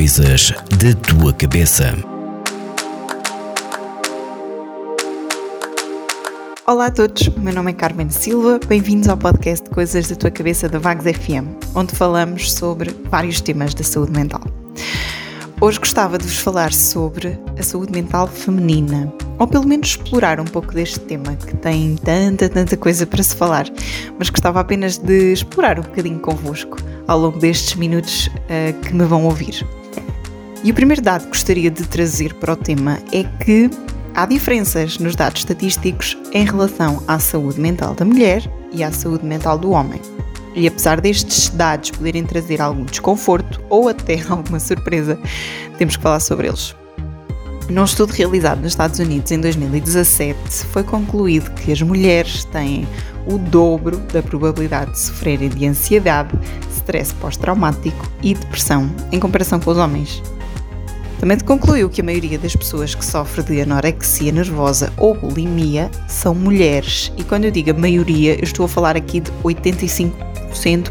Coisas da tua cabeça. Olá a todos, meu nome é Carmen Silva, bem-vindos ao podcast Coisas da Tua Cabeça da Vagos FM, onde falamos sobre vários temas da saúde mental. Hoje gostava de vos falar sobre a saúde mental feminina, ou pelo menos explorar um pouco deste tema que tem tanta, tanta coisa para se falar, mas gostava apenas de explorar um bocadinho convosco ao longo destes minutos uh, que me vão ouvir. E o primeiro dado que gostaria de trazer para o tema é que há diferenças nos dados estatísticos em relação à saúde mental da mulher e à saúde mental do homem. E apesar destes dados poderem trazer algum desconforto ou até alguma surpresa, temos que falar sobre eles. Num estudo realizado nos Estados Unidos em 2017, foi concluído que as mulheres têm o dobro da probabilidade de sofrerem de ansiedade, stress pós-traumático e depressão em comparação com os homens. Também concluiu que a maioria das pessoas que sofrem de anorexia nervosa ou bulimia são mulheres. E quando eu digo a maioria, eu estou a falar aqui de 85%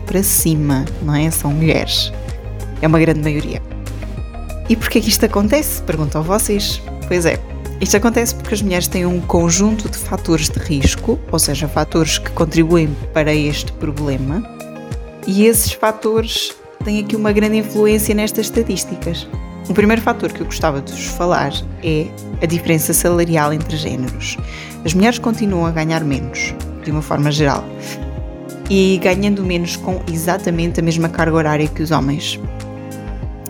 para cima, não é? São mulheres. É uma grande maioria. E porquê que isto acontece? Perguntam vocês. Pois é, isto acontece porque as mulheres têm um conjunto de fatores de risco, ou seja, fatores que contribuem para este problema, e esses fatores têm aqui uma grande influência nestas estatísticas. O primeiro fator que eu gostava de vos falar é a diferença salarial entre géneros. As mulheres continuam a ganhar menos, de uma forma geral, e ganhando menos com exatamente a mesma carga horária que os homens.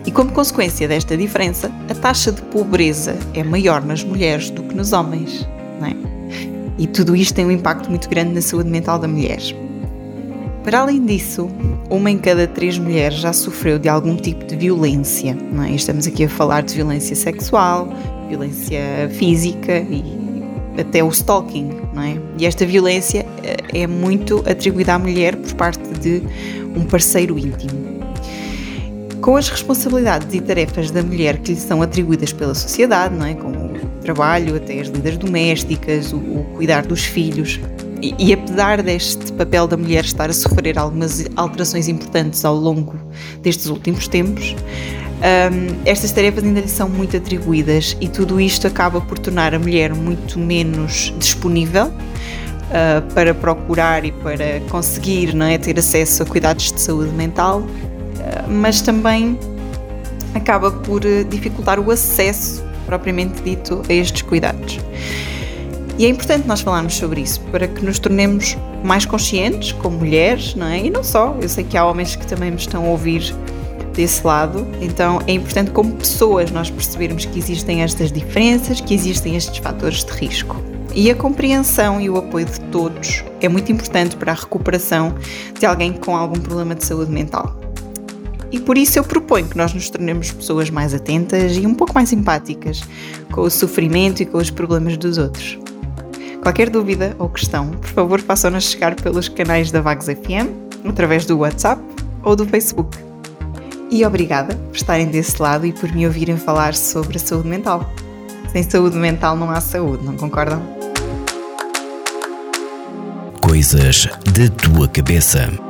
E como consequência desta diferença, a taxa de pobreza é maior nas mulheres do que nos homens. É? E tudo isto tem um impacto muito grande na saúde mental da mulher. Para além disso, uma em cada três mulheres já sofreu de algum tipo de violência. Não é? Estamos aqui a falar de violência sexual, violência física e até o stalking. Não é? E esta violência eh, é muito atribuída à mulher por parte de um parceiro íntimo. Com as responsabilidades e tarefas da mulher que lhe são atribuídas pela sociedade, não é? como o trabalho, até as lidas domésticas, o, o cuidar dos filhos, e, apesar deste papel da mulher estar a sofrer algumas alterações importantes ao longo destes últimos tempos, um, estas tarefas ainda lhe são muito atribuídas e tudo isto acaba por tornar a mulher muito menos disponível uh, para procurar e para conseguir não é, ter acesso a cuidados de saúde mental, uh, mas também acaba por dificultar o acesso propriamente dito a estes cuidados. E é importante nós falarmos sobre isso para que nos tornemos mais conscientes como mulheres, não é? E não só, eu sei que há homens que também me estão a ouvir desse lado, então é importante como pessoas nós percebermos que existem estas diferenças, que existem estes fatores de risco. E a compreensão e o apoio de todos é muito importante para a recuperação de alguém com algum problema de saúde mental. E por isso eu proponho que nós nos tornemos pessoas mais atentas e um pouco mais empáticas com o sofrimento e com os problemas dos outros. Qualquer dúvida ou questão, por favor, façam-nos chegar pelos canais da Vagos FM, através do WhatsApp ou do Facebook. E obrigada por estarem desse lado e por me ouvirem falar sobre a saúde mental. Sem saúde mental não há saúde, não concordam? Coisas da tua cabeça.